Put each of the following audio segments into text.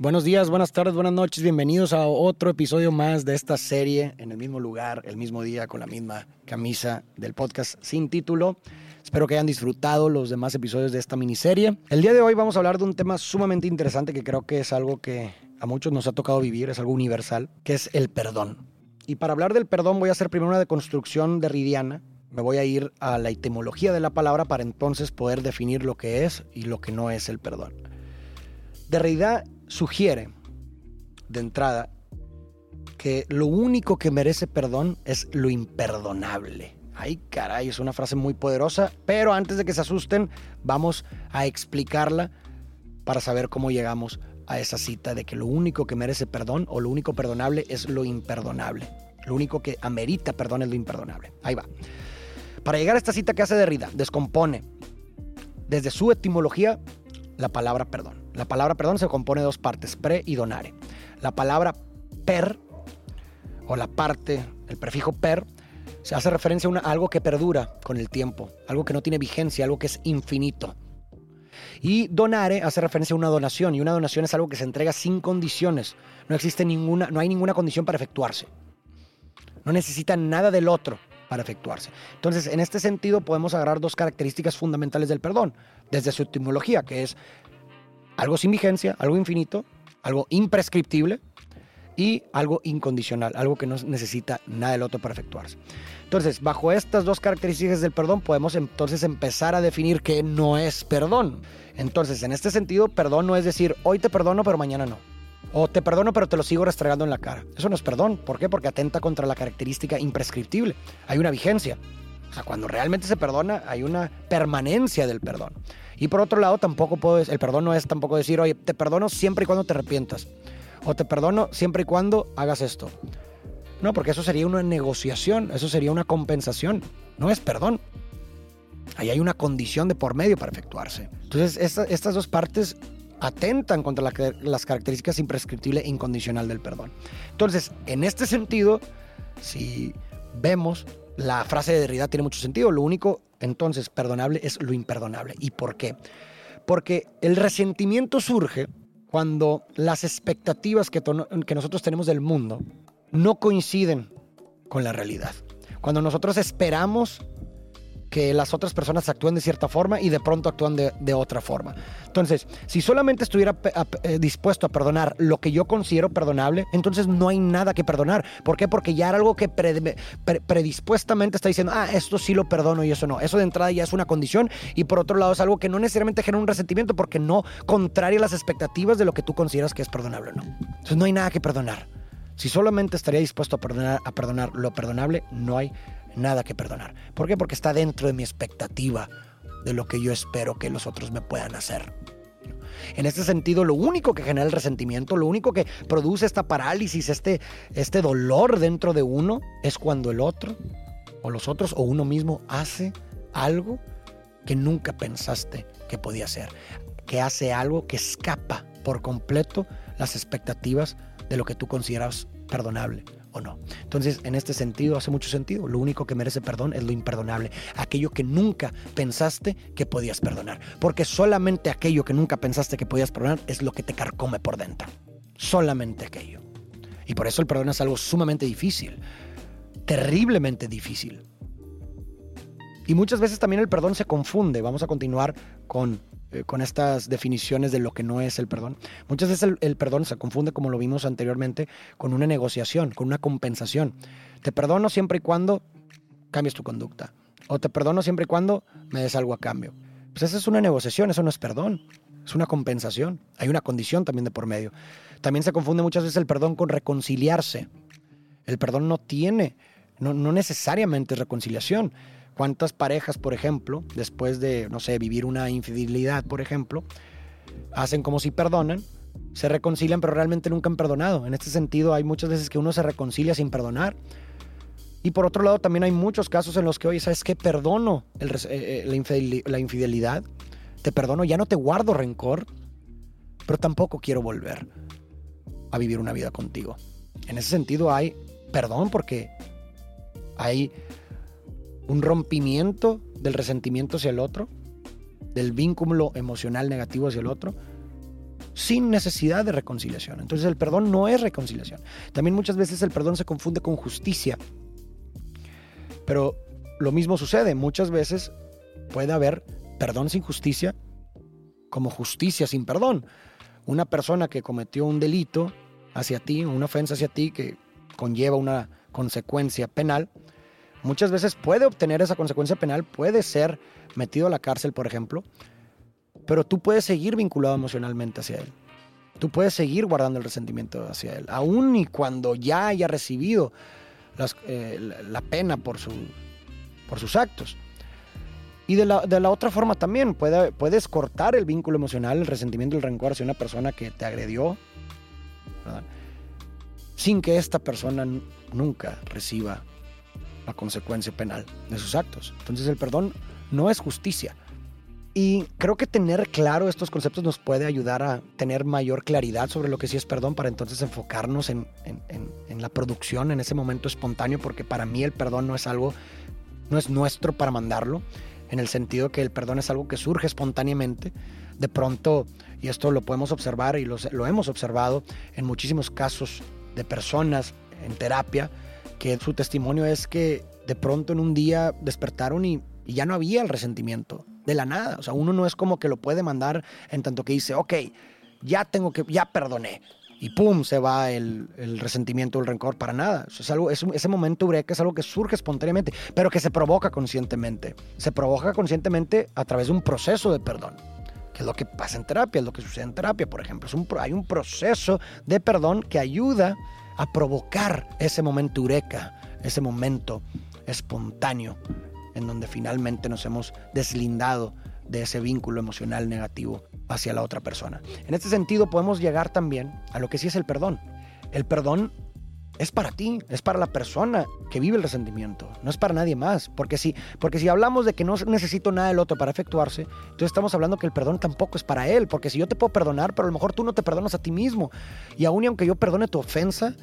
Buenos días, buenas tardes, buenas noches, bienvenidos a otro episodio más de esta serie en el mismo lugar, el mismo día, con la misma camisa del podcast sin título. Espero que hayan disfrutado los demás episodios de esta miniserie. El día de hoy vamos a hablar de un tema sumamente interesante que creo que es algo que a muchos nos ha tocado vivir, es algo universal, que es el perdón. Y para hablar del perdón voy a hacer primero una deconstrucción derridiana. Me voy a ir a la etimología de la palabra para entonces poder definir lo que es y lo que no es el perdón. Derrida sugiere, de entrada, que lo único que merece perdón es lo imperdonable. Ay, caray, es una frase muy poderosa, pero antes de que se asusten, vamos a explicarla para saber cómo llegamos a esa cita de que lo único que merece perdón o lo único perdonable es lo imperdonable. Lo único que amerita perdón es lo imperdonable. Ahí va. Para llegar a esta cita que hace Derrida, descompone desde su etimología la palabra perdón. La palabra perdón se compone de dos partes, pre y donare. La palabra per, o la parte, el prefijo per, se hace referencia a, algo que perdura con el tiempo, algo que no tiene vigencia, algo que es infinito. Y donare hace referencia a una donación, y una donación es algo que se entrega sin condiciones. No existe ninguna, no hay ninguna condición para efectuarse. No necesita nada del otro para efectuarse. Entonces, en este sentido, podemos agarrar dos características fundamentales del perdón, desde su etimología, que es algo sin vigencia, algo infinito, algo imprescriptible y algo incondicional, algo que no necesita nada del otro para efectuarse. Entonces, bajo estas dos características del perdón, podemos entonces empezar a definir qué no es perdón. Entonces, en este sentido, perdón no es decir, hoy te perdono, pero mañana no. O te perdono, pero te lo sigo restregando en la cara. Eso no es perdón. ¿Por qué? Porque atenta contra la característica imprescriptible. Hay una vigencia. O sea, cuando realmente se perdona, hay una permanencia del perdón. Y por otro lado, tampoco puedes, el perdón no es tampoco decir, oye, te perdono siempre y cuando te arrepientas. O te perdono siempre y cuando hagas esto. No, porque eso sería una negociación, eso sería una compensación. No es perdón. Ahí hay una condición de por medio para efectuarse. Entonces, estas dos partes atentan contra las características imprescriptible e incondicional del perdón. Entonces, en este sentido, si vemos la frase de Derrida tiene mucho sentido. Lo único entonces perdonable es lo imperdonable. ¿Y por qué? Porque el resentimiento surge cuando las expectativas que nosotros tenemos del mundo no coinciden con la realidad. Cuando nosotros esperamos que las otras personas actúen de cierta forma y de pronto actúan de, otra forma. Entonces, si solamente estuviera eh, dispuesto a perdonar lo que yo considero perdonable, entonces no hay nada que perdonar. ¿Por qué? Porque ya era algo que predispuestamente está diciendo, ah, esto sí lo perdono y eso no. Eso de entrada ya es una condición y por otro lado es algo que no necesariamente genera un resentimiento porque no contraria las expectativas de lo que tú consideras que es perdonable o no. Entonces no hay nada que perdonar. Si solamente estaría dispuesto a perdonar, a perdonar lo perdonable, no hay nada que perdonar. ¿Por qué? Porque está dentro de mi expectativa de lo que yo espero que los otros me puedan hacer. En este sentido, lo único que genera el resentimiento, lo único que produce esta parálisis, este, este dolor dentro de uno, es cuando el otro, o los otros, o uno mismo hace algo que nunca pensaste que podía hacer. Que hace algo que escapa por completo las expectativas de lo que tú consideras perdonable o no. Entonces, en este sentido, hace mucho sentido. Lo único que merece perdón es lo imperdonable, aquello que nunca pensaste que podías perdonar. Porque solamente aquello que nunca pensaste que podías perdonar es lo que te carcome por dentro. Solamente aquello. Y por eso el perdón es algo sumamente difícil, terriblemente difícil. Y muchas veces también el perdón se confunde. Vamos a continuar con eh, con estas definiciones de lo que no es el perdón. Muchas veces el, perdón se confunde, como lo vimos anteriormente, con una negociación, con una compensación. Te perdono siempre y cuando cambies tu conducta. O te perdono siempre y cuando me des algo a cambio. Pues esa es una negociación, eso no es perdón. Es una compensación. Hay una condición también de por medio. También se confunde muchas veces el perdón con reconciliarse. El perdón no tiene, no, no necesariamente es reconciliación. ¿Cuántas parejas, por ejemplo, después de, no sé, vivir una infidelidad, por ejemplo, hacen como si perdonan, se reconcilian, pero realmente nunca han perdonado? En este sentido, hay muchas veces que uno se reconcilia sin perdonar. Y por otro lado, también hay muchos casos en los que, oye, ¿sabes qué? Perdono eh, eh, la infidelidad, te perdono, ya no te guardo rencor, pero tampoco quiero volver a vivir una vida contigo. En ese sentido hay perdón porque hay un rompimiento del resentimiento hacia el otro, del vínculo emocional negativo hacia el otro, sin necesidad de reconciliación. Entonces el perdón no es reconciliación. También muchas veces el perdón se confunde con justicia. Pero lo mismo sucede. Muchas veces puede haber perdón sin justicia como justicia sin perdón. Una persona que cometió un delito hacia ti, una ofensa hacia ti que conlleva una consecuencia penal, muchas veces puede obtener esa consecuencia penal, puede ser metido a la cárcel, por ejemplo, pero tú puedes seguir vinculado emocionalmente hacia él. Tú puedes seguir guardando el resentimiento hacia él, aun y cuando ya haya recibido eh, la pena por, su, por sus actos. Y de la, de la, otra forma también, puede, puedes cortar el vínculo emocional, el resentimiento el rencor hacia una persona que te agredió, sin que esta persona nunca reciba la consecuencia penal de sus actos. Entonces el perdón no es justicia. Y creo que tener claro estos conceptos nos puede ayudar a tener mayor claridad sobre lo que sí es perdón para entonces enfocarnos en, la producción, en ese momento espontáneo, porque para mí el perdón no es algo, no es nuestro para mandarlo, en el sentido que el perdón es algo que surge espontáneamente. De pronto, y esto lo podemos observar y lo hemos observado en muchísimos casos de personas en terapia, que su testimonio es que de pronto en un día despertaron y, ya no había el resentimiento, de la nada. O sea, uno no es como que lo puede mandar en tanto que dice, ok, ya tengo que, ya perdoné, y pum, se va el, el resentimiento, el rencor, para nada. es algo, es, ese momento eureka es algo que surge espontáneamente, pero que se provoca conscientemente. Se provoca conscientemente a través de un proceso de perdón, es lo que pasa en terapia, es lo que sucede en terapia, por ejemplo. Hay un proceso de perdón que ayuda a provocar ese momento eureka, ese momento espontáneo en donde finalmente nos hemos deslindado de ese vínculo emocional negativo hacia la otra persona. En este sentido podemos llegar también a lo que sí es el perdón. El perdón es para ti, es para la persona que vive el resentimiento, no es para nadie más. Porque si, porque si hablamos de que no necesito nada del otro para efectuarse, entonces estamos hablando que el perdón tampoco es para él. Porque si yo te puedo perdonar, pero a lo mejor tú no te perdonas a ti mismo. Y aún y aunque yo perdone tu ofensa,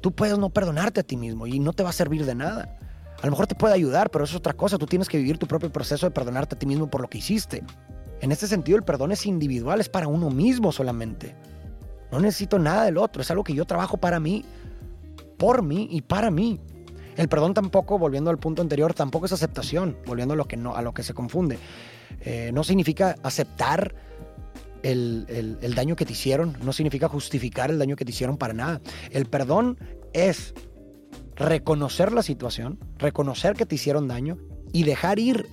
tú puedes no perdonarte a ti mismo y no te va a servir de nada. A lo mejor te puede ayudar, pero es otra cosa. Tú tienes que vivir tu propio proceso de perdonarte a ti mismo por lo que hiciste. En este sentido, el perdón es individual, es para uno mismo solamente. No necesito nada del otro, es algo que yo trabajo para mí, por mí y para mí. El perdón tampoco, volviendo al punto anterior, tampoco es aceptación, volviendo a lo que, no, a lo que se confunde. Eh, no significa aceptar el, el daño que te hicieron, no significa justificar el daño que te hicieron para nada. El perdón es reconocer la situación, reconocer que te hicieron daño y dejar ir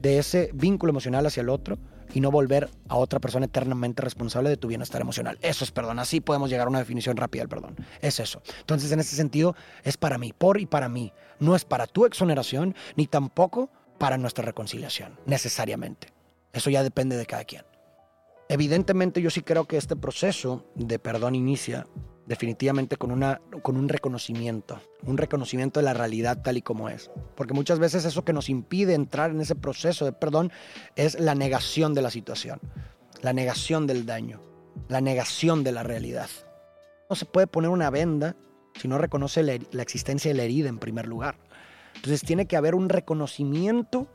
de ese vínculo emocional hacia el otro y no volver a otra persona eternamente responsable de tu bienestar emocional. Eso es perdón. Así podemos llegar a una definición rápida del perdón. Es eso. Entonces, en ese sentido, es para mí, por y para mí. No es para tu exoneración, ni tampoco para nuestra reconciliación, necesariamente. Eso ya depende de cada quien. Evidentemente, yo sí creo que este proceso de perdón inicia definitivamente con, una, con un reconocimiento, un reconocimiento de la realidad tal y como es. Porque muchas veces eso que nos impide entrar en ese proceso de perdón es la negación de la situación, la negación del daño, la negación de la realidad. No se puede poner una venda si no reconoce la, la existencia de la herida en primer lugar. Entonces tiene que haber un reconocimiento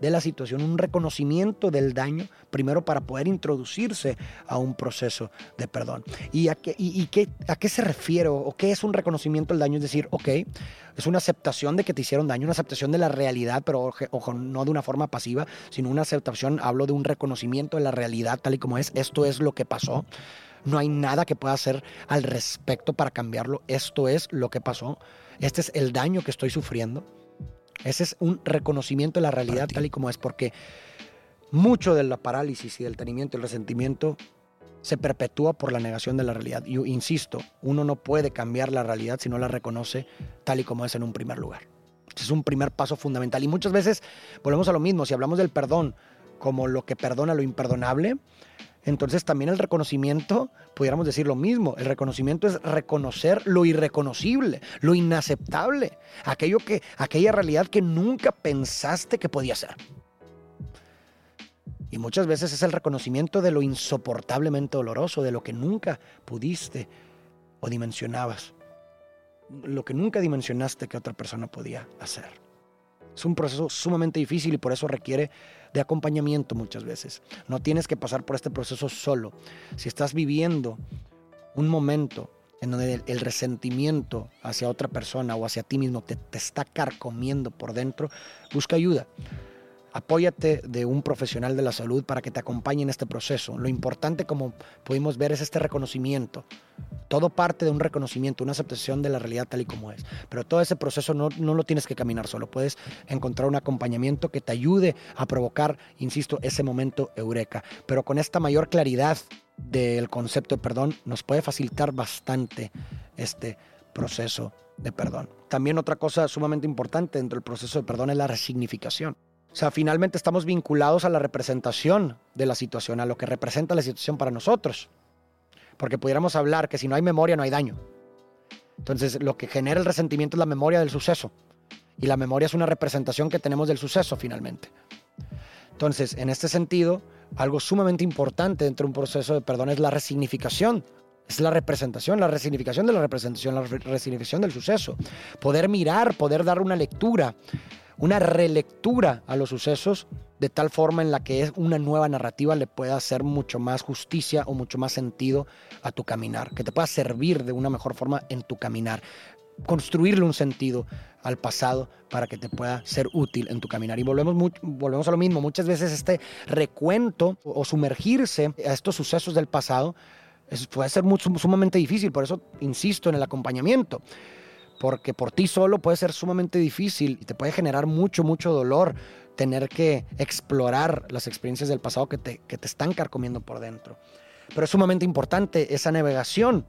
de la situación, un reconocimiento del daño, primero para poder introducirse a un proceso de perdón. ¿Y a qué, y, qué, a qué se refiere o qué es un reconocimiento del daño? Es decir, ok, es una aceptación de que te hicieron daño, una aceptación de la realidad, pero ojo, no de una forma pasiva, sino una aceptación, hablo de un reconocimiento de la realidad tal y como es, esto es lo que pasó. No hay nada que pueda hacer al respecto para cambiarlo. Esto es lo que pasó. Este es el daño que estoy sufriendo. Ese es un reconocimiento de la realidad tal y como es, porque mucho de la parálisis y del tenimiento y el resentimiento se perpetúa por la negación de la realidad. Yo insisto, uno no puede cambiar la realidad si no la reconoce tal y como es en un primer lugar. es un primer paso fundamental. Y muchas veces volvemos a lo mismo, si hablamos del perdón como lo que perdona lo imperdonable, entonces también el reconocimiento, pudiéramos decir lo mismo, el reconocimiento es reconocer lo irreconocible, lo inaceptable, aquello que, aquella realidad que nunca pensaste que podía ser. Y muchas veces es el reconocimiento de lo insoportablemente doloroso, de lo que nunca pudiste o dimensionabas, lo que nunca dimensionaste que otra persona podía hacer. Es un proceso sumamente difícil y por eso requiere de acompañamiento muchas veces. No tienes que pasar por este proceso solo. Si estás viviendo un momento en donde el, resentimiento hacia otra persona o hacia ti mismo te, te está carcomiendo por dentro, busca ayuda. Apóyate de un profesional de la salud para que te acompañe en este proceso. Lo importante, como pudimos ver, es este reconocimiento. Todo parte de un reconocimiento, una aceptación de la realidad tal y como es. Pero todo ese proceso no, no lo tienes que caminar solo. Puedes encontrar un acompañamiento que te ayude a provocar, insisto, ese momento eureka. Pero con esta mayor claridad del concepto de perdón, nos puede facilitar bastante este proceso de perdón. También otra cosa sumamente importante dentro del proceso de perdón es la resignificación. O sea, finalmente estamos vinculados a la representación de la situación, a lo que representa la situación para nosotros. Porque pudiéramos hablar que si no hay memoria no hay daño. Entonces, lo que genera el resentimiento es la memoria del suceso. Y la memoria es una representación que tenemos del suceso finalmente. Entonces, en este sentido, algo sumamente importante dentro de un proceso de perdón es la resignificación. Es la representación, la resignificación de la representación, la resignificación del suceso. Poder mirar, poder dar una lectura una relectura a los sucesos de tal forma en la que es una nueva narrativa le pueda hacer mucho más justicia o mucho más sentido a tu caminar, que te pueda servir de una mejor forma en tu caminar, construirle un sentido al pasado para que te pueda ser útil en tu caminar. Y volvemos, volvemos a lo mismo, muchas veces este recuento o sumergirse a estos sucesos del pasado puede ser sumamente difícil, por eso insisto en el acompañamiento porque por ti solo puede ser sumamente difícil y te puede generar mucho, mucho dolor tener que explorar las experiencias del pasado que te, que te están carcomiendo por dentro. Pero es sumamente importante esa navegación,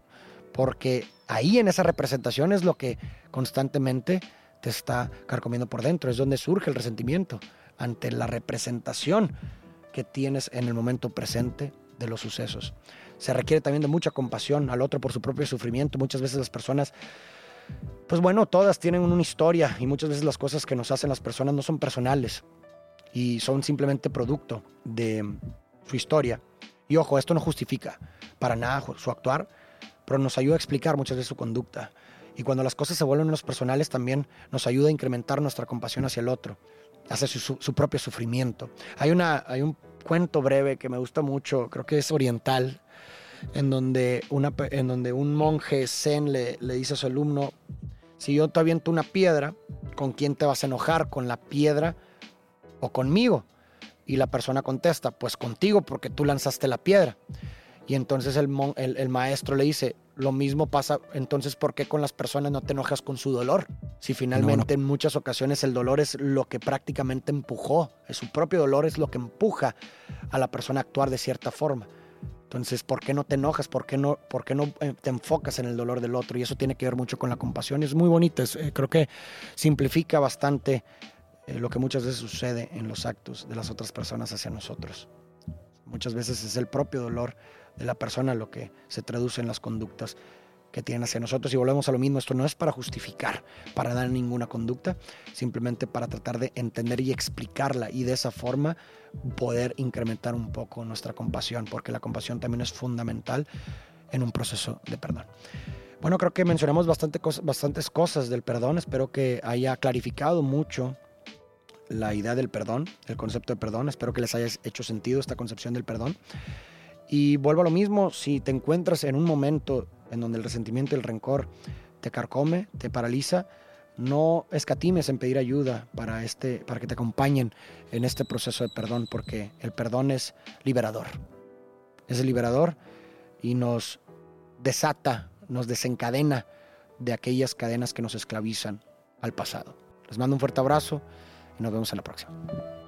porque ahí en esa representación es lo que constantemente te está carcomiendo por dentro, es donde surge el resentimiento ante la representación que tienes en el momento presente de los sucesos. Se requiere también de mucha compasión al otro por su propio sufrimiento. Muchas veces las personas pues bueno, todas tienen una historia y muchas veces las cosas que nos hacen las personas no son personales y son simplemente producto de su historia. Y ojo, esto no justifica para nada su actuar, pero nos ayuda a explicar muchas veces su conducta. Y cuando las cosas se vuelven menos personales, también nos ayuda a incrementar nuestra compasión hacia el otro, hacia su, su propio sufrimiento. Hay, una, hay un cuento breve que me gusta mucho, creo que es oriental, en donde, una, en donde un monje zen le, le dice a su alumno, si yo te aviento una piedra, ¿con quién te vas a enojar? ¿Con la piedra o conmigo? Y la persona contesta, pues contigo porque tú lanzaste la piedra. Y entonces el, el, maestro le dice, lo mismo pasa, entonces ¿por qué con las personas no te enojas con su dolor? Si finalmente en muchas ocasiones el dolor es lo que prácticamente empujó, es su propio dolor es lo que empuja a la persona a actuar de cierta forma. Entonces, ¿por qué no te enojas? ¿Por qué no, por qué no eh, te enfocas en el dolor del otro? Y eso tiene que ver mucho con la compasión. Es muy bonito. Eh, creo que simplifica bastante eh, lo que muchas veces sucede en los actos de las otras personas hacia nosotros. Muchas veces es el propio dolor de la persona lo que se traduce en las conductas que tienen hacia nosotros. Y volvemos a lo mismo, esto no es para justificar, para dar ninguna conducta, simplemente para tratar de entender y explicarla y de esa forma poder incrementar un poco nuestra compasión, porque la compasión también es fundamental en un proceso de perdón. Bueno, creo que mencionamos bastante bastantes cosas del perdón, espero que haya clarificado mucho la idea del perdón, el concepto de perdón, espero que les haya hecho sentido esta concepción del perdón. Y vuelvo a lo mismo, si te encuentras en un momento en donde el resentimiento y el rencor te carcome, te paraliza, no escatimes en pedir ayuda para, este, para que te acompañen en este proceso de perdón, porque el perdón es liberador. Es liberador y nos desata, nos desencadena de aquellas cadenas que nos esclavizan al pasado. Les mando un fuerte abrazo y nos vemos en la próxima.